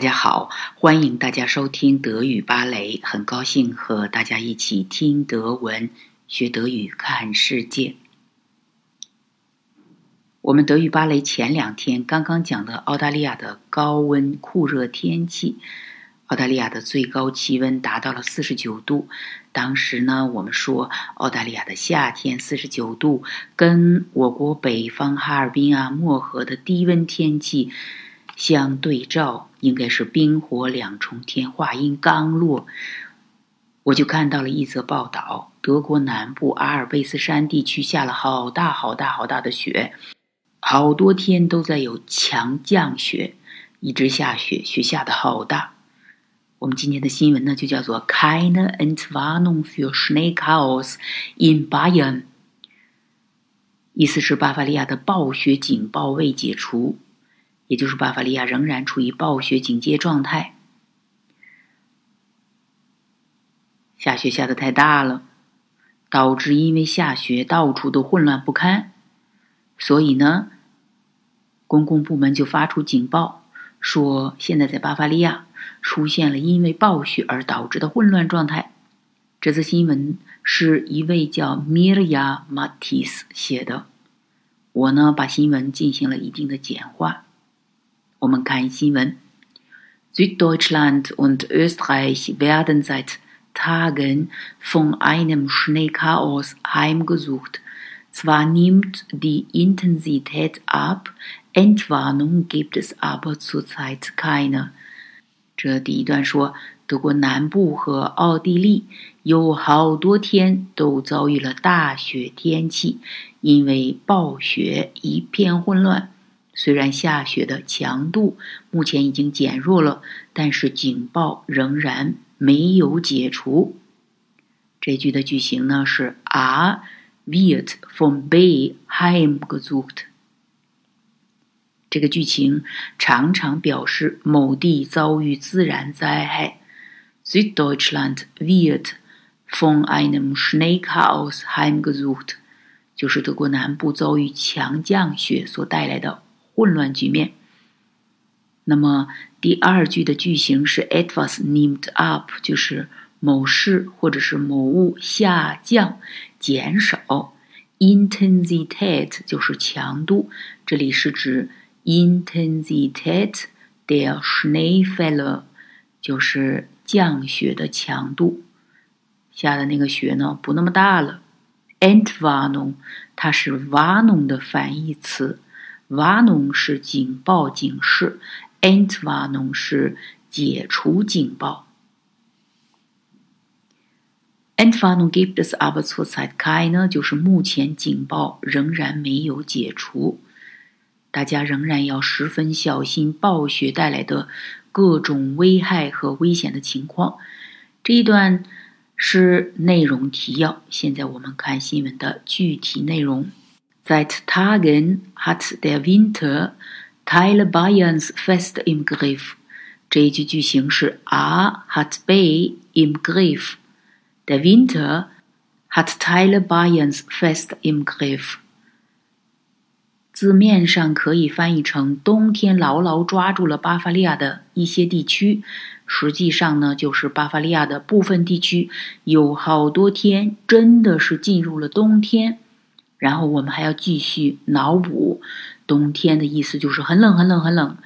大家好，欢迎大家收听德语芭蕾，很高兴和大家一起听德文、学德语、看世界。我们德语芭蕾前两天刚刚讲的澳大利亚的高温酷热天气，澳大利亚的最高气温达到了四十九度。当时呢，我们说澳大利亚的夏天四十九度，跟我国北方哈尔滨啊、漠河的低温天气相对照。应该是冰火两重天。话音刚落，我就看到了一则报道：德国南部阿尔卑斯山地区下了好大好大好大的雪，好多天都在有强降雪，一直下雪，雪下的好大。我们今天的新闻呢，就叫做 “Keine Entwarnung für Schneechaos in Bayern”，意思是巴伐利亚的暴雪警报未解除。也就是巴伐利亚仍然处于暴雪警戒状态，下雪下的太大了，导致因为下雪到处都混乱不堪，所以呢，公共部门就发出警报，说现在在巴伐利亚出现了因为暴雪而导致的混乱状态。这则新闻是一位叫 Mirja Matis 写的，我呢把新闻进行了一定的简化。我们看新闻：Süddeutschland und Österreich werden seit Tagen von einem Schneechaos heimgesucht. Zwar nimmt die Intensität ab, Entwarnung gibt es aber zurzeit keine. 这第一段说，德国南部和奥地利有好多天都遭遇了大雪天气，因为暴雪一片混乱。 虽然下雪的强度目前已经减弱了，但是警报仍然没有解除。这句的句型呢是 a wird vom Bay heimgesucht。这个剧情常常表示某地遭遇自然灾害。Süddeutschland wird von einem Schneechaos heimgesucht，就是德国南部遭遇强降雪所带来的。混乱局面。那么第二句的句型是 it was named up，就是某事或者是某物下降、减少。Intensity 就是强度，这里是指 Intensität der Schneefälle，就是降雪的强度。下的那个雪呢，不那么大了。Entwarnung，它是 vano 的反义词。Warnung 是警报、警示，ent 瓦农是解除警报。Entwarnung gibt es aber zurzeit keine，就是目前警报仍然没有解除，大家仍然要十分小心暴雪带来的各种危害和危险的情况。这一段是内容提要，现在我们看新闻的具体内容。Seit Tagen hat der Winter Teile Bayerns fest im Griff。这一句句型是 A hat Bay im Griff。Der Winter hat Teile Bayerns fest im Griff。字面上可以翻译成冬天牢牢抓住了巴伐利亚的一些地区，实际上呢，就是巴伐利亚的部分地区有好多天真的是进入了冬天。然后我们还要继续脑补，冬天的意思就是很冷很冷很冷，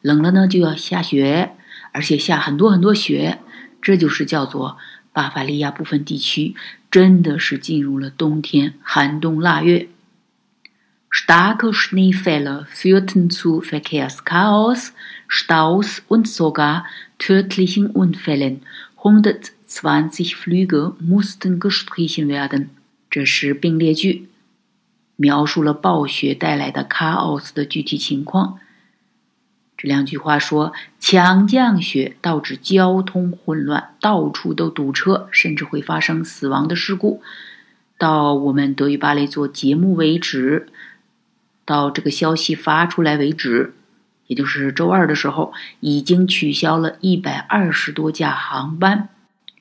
冷了呢就要下雪，而且下很多很多雪，这就是叫做巴伐利亚部分地区真的是进入了冬天，寒冬腊月。Starke Schneefälle führten zu Verkehrschaos, Staus und sogar tödlichen Unfällen. 120 Flüge mussten gestrichen werden. 这是并列句。描述了暴雪带来的 chaos 的具体情况。这两句话说：强降雪导致交通混乱，到处都堵车，甚至会发生死亡的事故。到我们德语芭蕾做节目为止，到这个消息发出来为止，也就是周二的时候，已经取消了一百二十多架航班。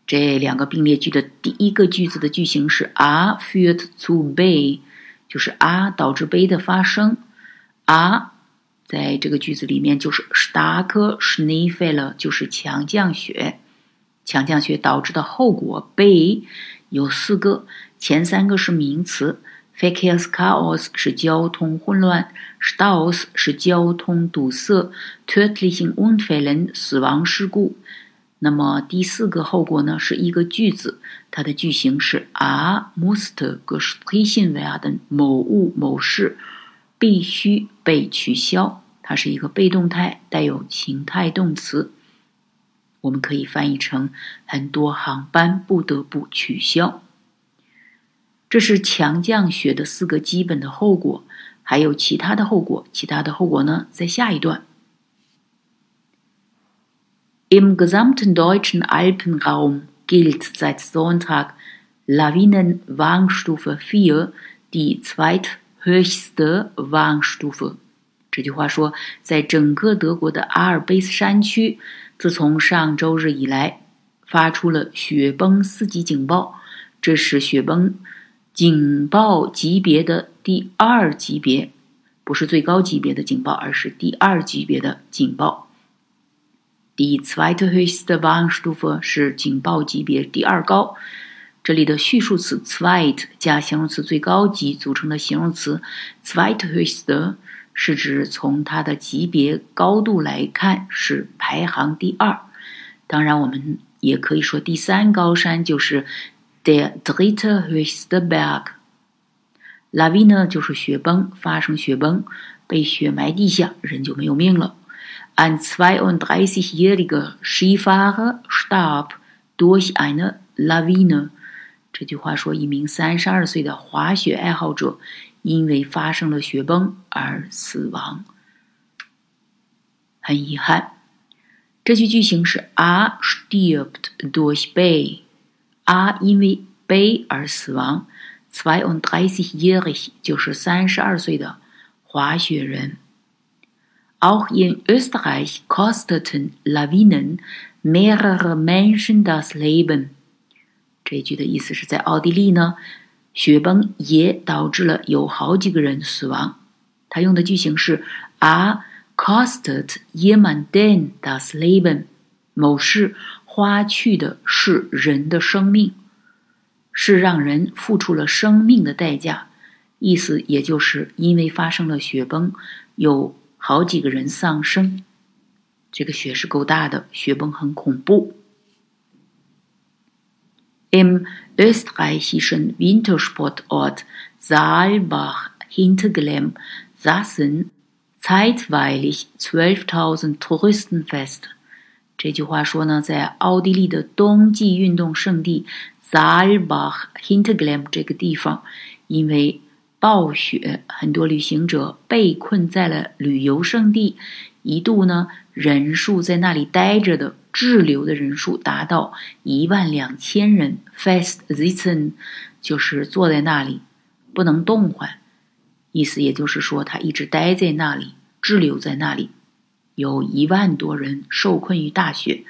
这两个并列句的第一个句子的句型是 are führt zu b。就是啊导致 b 的发生啊在这个句子里面就是 stark Schneefall，就是强降雪。强降雪导致的后果被有四个，前三个是名词，Verkehrschaos 是交通混乱，Staus 是交通堵塞，tödlichen Unfällen 死亡事故。那么第四个后果呢，是一个句子，它的句型是 a m u s t gestrichen werden，某物某事必须被取消，它是一个被动态，带有情态动词，我们可以翻译成很多航班不得不取消。这是强降雪的四个基本的后果，还有其他的后果，其他的后果呢，在下一段。Im gesamten deutschen Alpenraum gilt seit Sonntag Lawinenwarnstufe 4, die zweithöchste Warnstufe。这句话说，在整个德国的阿尔卑斯山区，自从上周日以来，发出了雪崩四级警报。这是雪崩警报级别的第二级别，不是最高级别的警报，而是第二级别的警报。Die zweite höchste Warnstufe 是警报级别第二高。这里的序数词 zweit 加形容词最高级组成的形容词 zweithöchste 是指从它的级别高度来看是排行第二。当然，我们也可以说第三高山就是 der dritte höchste Berg。Lawine 就是雪崩，发生雪崩，被雪埋地下，人就没有命了。Ein 32-jähriger Skifahrer starb durch eine Lawine。这句话说，一名三十二岁的滑雪爱好者因为发生了雪崩而死亡。很遗憾，这句句型是 a stirbt durch b。a 因为 b 而死亡。32-jährig 就是三十二岁的滑雪人。 Auch in Österreich kosteten Lawinen mehrere Menschen das Leben。这句的意思是在奥地利呢，雪崩也导致了有好几个人死亡。它用的句型是 a kostet jemanden das Leben。某事花去的是人的生命，是让人付出了生命的代价。意思也就是因为发生了雪崩，有。好几个人丧生，这个雪是够大的，雪崩很恐怖。Im österreichischen Wintersportort Saalbach Hinterglemm saßen zeitweilig 12.000 Touristen fest。这句话说呢，在奥地利的冬季运动胜地 Saalbach Hinterglemm 这个地方，因为 暴雪，很多旅行者被困在了旅游胜地，一度呢，人数在那里待着的滞留的人数达到一万两千人。Fast sitzen 就是坐在那里不能动换，意思也就是说他一直待在那里滞留在那里，有一万多人受困于大雪，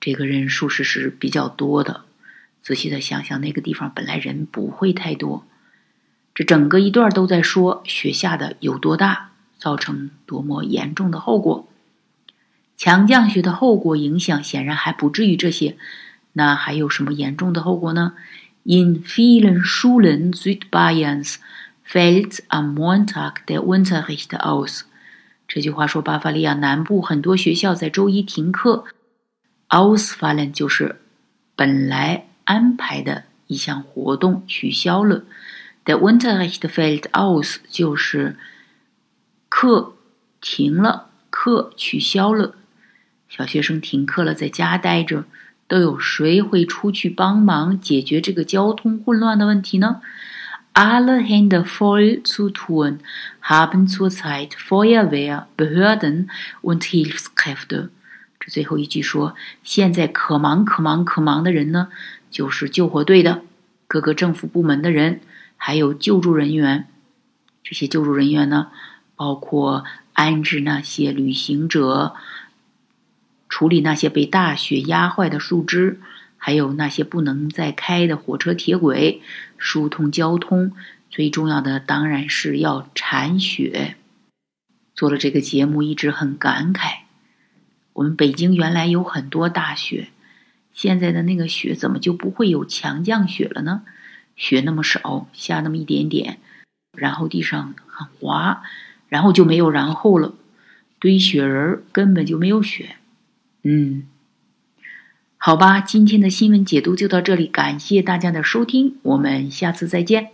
这个人数是是比较多的。仔细的想想，那个地方本来人不会太多。这整个一段都在说雪下的有多大，造成多么严重的后果。强降雪的后果影响显然还不至于这些，那还有什么严重的后果呢？In vielen Schulen Südbayerns fällt am Montag der Unterricht aus。这句话说巴伐利亚南部很多学校在周一停课。Ausfallen 就是本来安排的一项活动取消了。Der Unterricht fällt aus，就是课停了，课取消了，小学生停课了，在家待着，都有谁会出去帮忙解决这个交通混乱的问题呢？Alle Hände voll zu tun haben zurzeit Feuerwehr, Behörden und Hilfskräfte。这最后一句说，现在可忙可忙可忙的人呢，就是救火队的各个政府部门的人。还有救助人员，这些救助人员呢，包括安置那些旅行者，处理那些被大雪压坏的树枝，还有那些不能再开的火车铁轨，疏通交通。最重要的当然是要铲雪。做了这个节目一直很感慨。我们北京原来有很多大雪，现在的那个雪怎么就不会有强降雪了呢？雪那么少，下那么一点点，然后地上很滑，然后就没有然后了。堆雪人根本就没有雪。嗯，好吧，今天的新闻解读就到这里，感谢大家的收听，我们下次再见。